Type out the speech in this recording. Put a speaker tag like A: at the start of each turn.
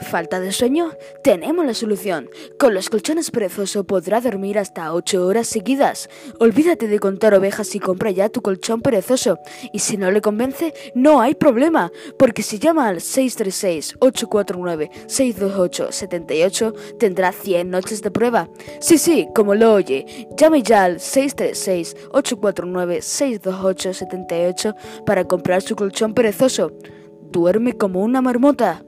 A: falta de sueño? Tenemos la solución. Con los colchones perezoso podrá dormir hasta 8 horas seguidas. Olvídate de contar ovejas y compra ya tu colchón perezoso. Y si no le convence, no hay problema, porque si llama al 636-849-628-78 tendrá 100 noches de prueba. Sí, sí, como lo oye, llame ya al 636-849-628-78 para comprar su colchón perezoso. Duerme como una marmota.